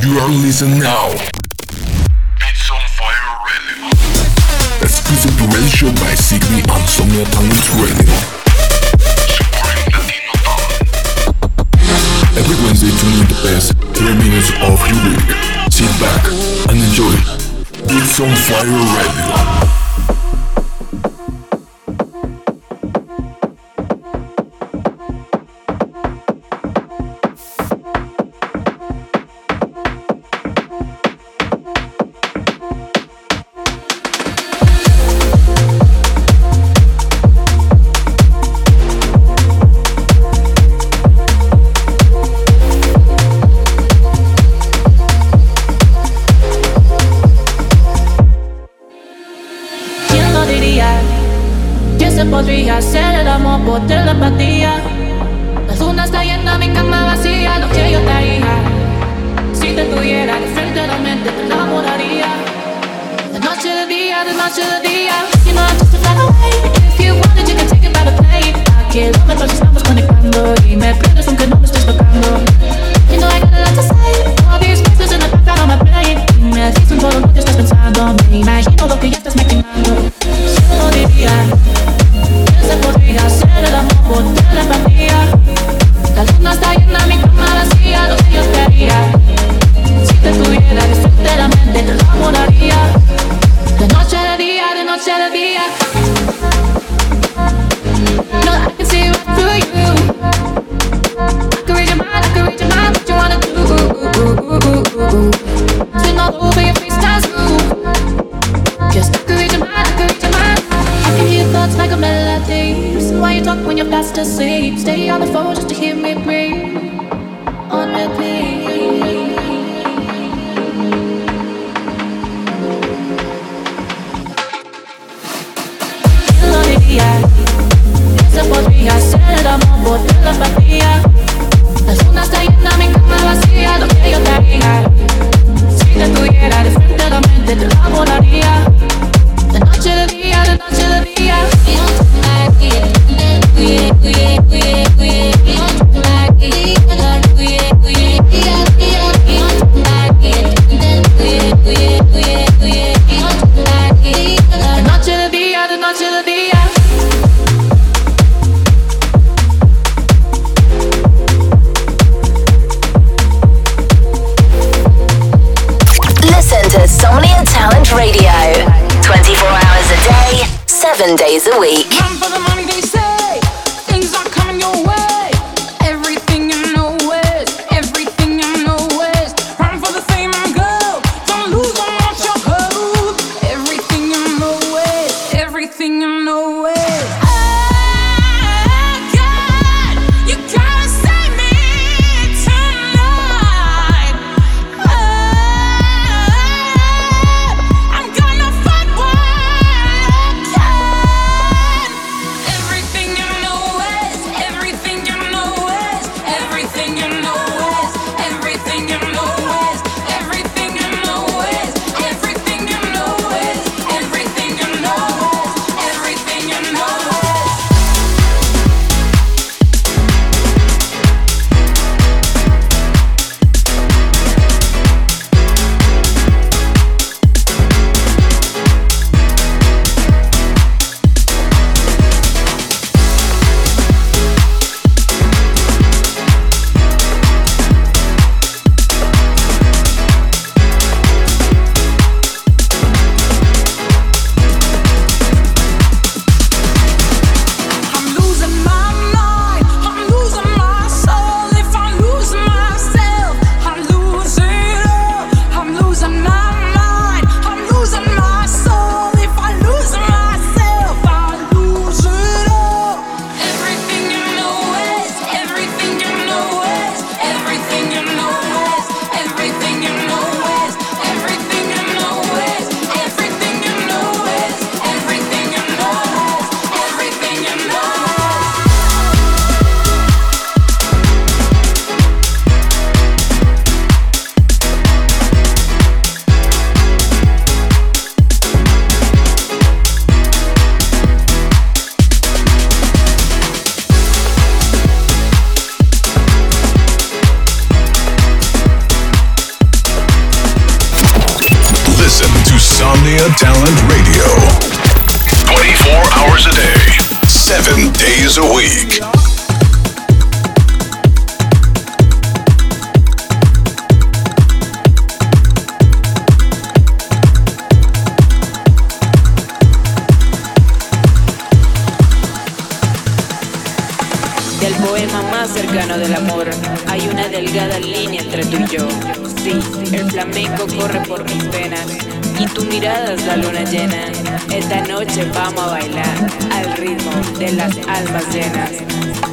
You are listening now. Beats on fire radio. Exclusive radio show by Signy on Somnia Talent Radio. Supporting Latino talent. Every Wednesday tune in the best 3 minutes of your week. Sit back and enjoy. Beats on fire radio. no boté la apatía. La luna está llena, mi cama vacía, lo que yo traía. Si te tuviera de frente a la mente, te enamoraría. De noche de día, de noche de día. You know I took the flight away. If you wanted, you could take it by the plane. A kilómetros estamos conectando y me pierdes aunque no me estés tocando. You know I got a lot to say. All these voices in the background on my brain. Y me dicen todo lo que estás pensando. Me imagino lo que ya estás maquinando. Yo diría botella vacía, la luna está llena. Cercano del amor hay una delgada línea entre tú y yo. Sí, el flamenco corre por mis venas y tu mirada es la luna llena. Esta noche vamos a bailar al ritmo de las almas llenas.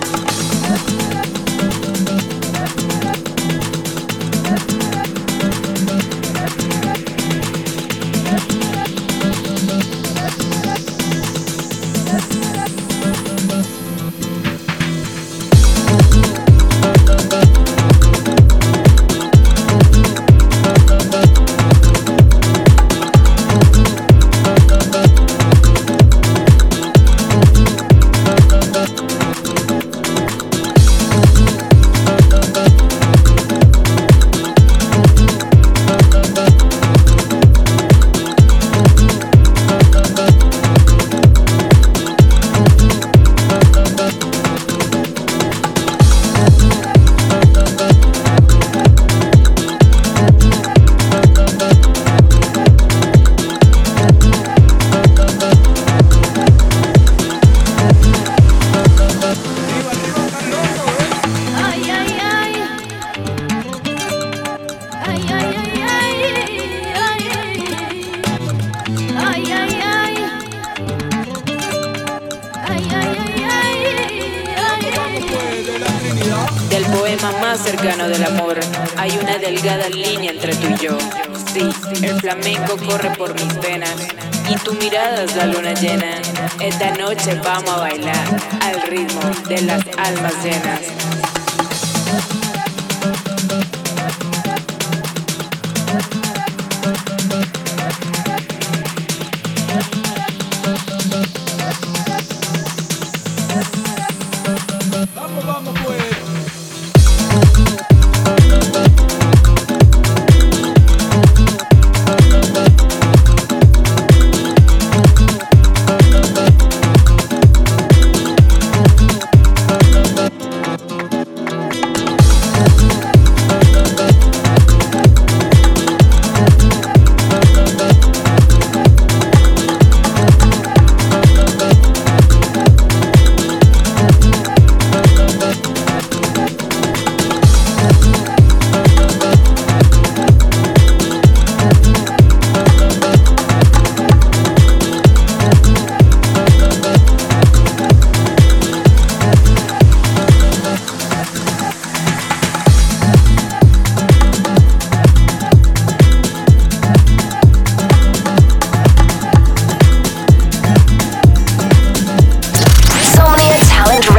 Más cercano del amor hay una delgada línea entre tú y yo. Sí, el flamenco corre por mis venas y tu mirada es la luna llena. Esta noche vamos a bailar al ritmo de las almas llenas.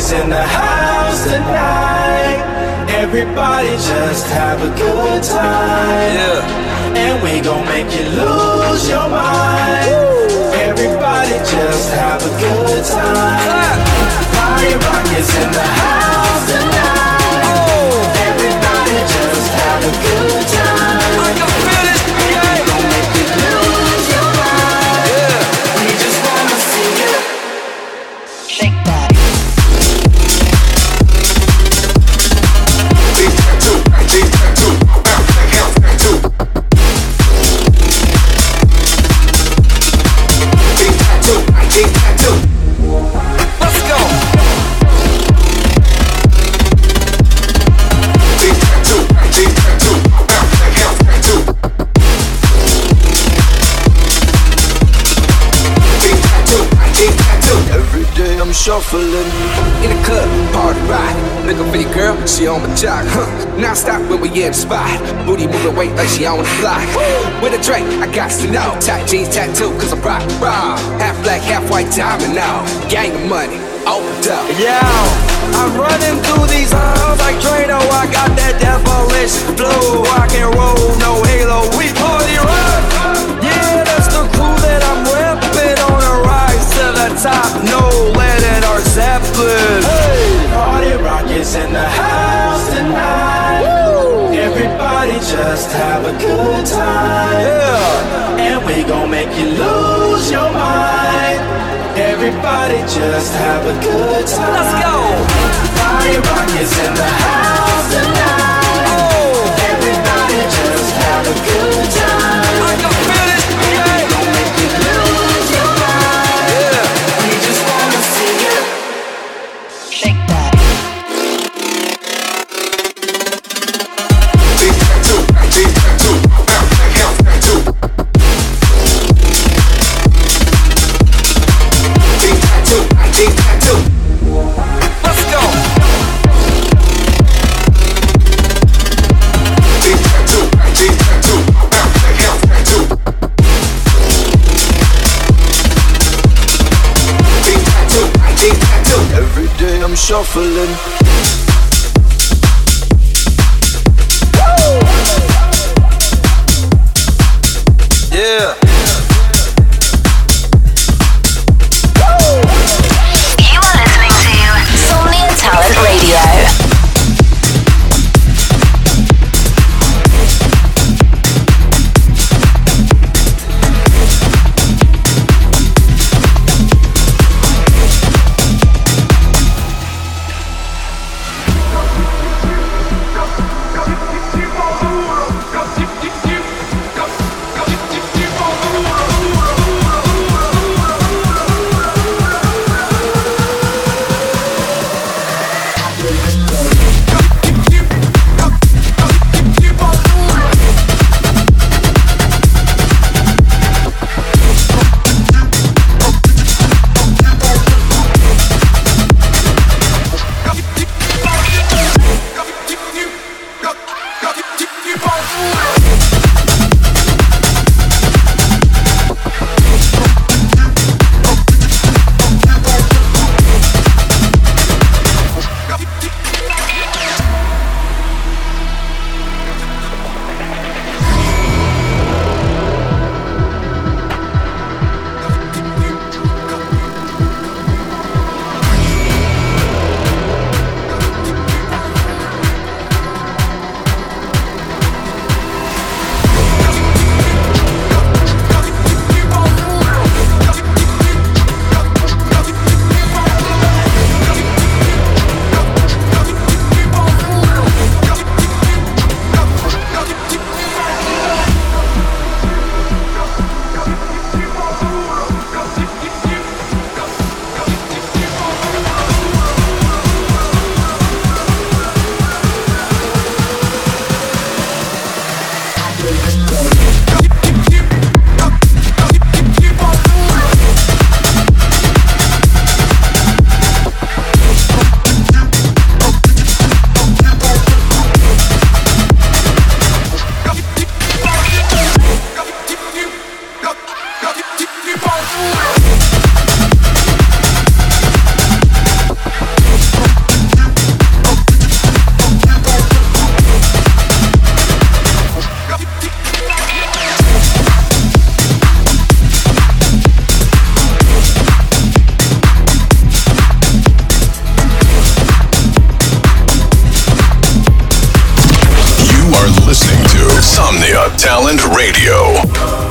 is in the house tonight. Everybody just have a good time. Yeah. And we gon' make you lose your mind. Woo. Everybody just have a good time. Ah! Fire rockets in the house tonight. shuffling. In the club, party rock. Looking for your girl, she on my jock. Huh. Now stop when we in the spot. Booty moving weight like she on the block. With a drink, I got to know. Tight jeans tattoo, cause I'm rock, raw. Half black, half white diamond now. Gang of money, opened up. Yeah, I'm running through these halls like Drano. I got that devilish flow. Rock and roll, no halo. We party rock. Yeah, that's the crew that I'm repping on a rise to the top. No less. just have a good time. Yeah. And we gon' make you lose your mind. Everybody just have a good time. Let's go. Everybody, rock is in the house tonight. shuffling. Insomnia Talent Radio.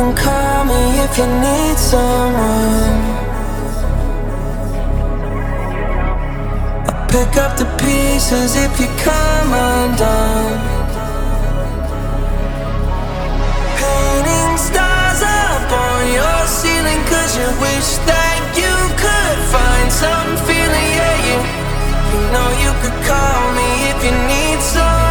can call me if you need someone. I'll pick up the pieces if you come undone. Painting stars up on your ceiling, cause you wish that you could find some feeling. Yeah, you, you know you could call me if you need someone.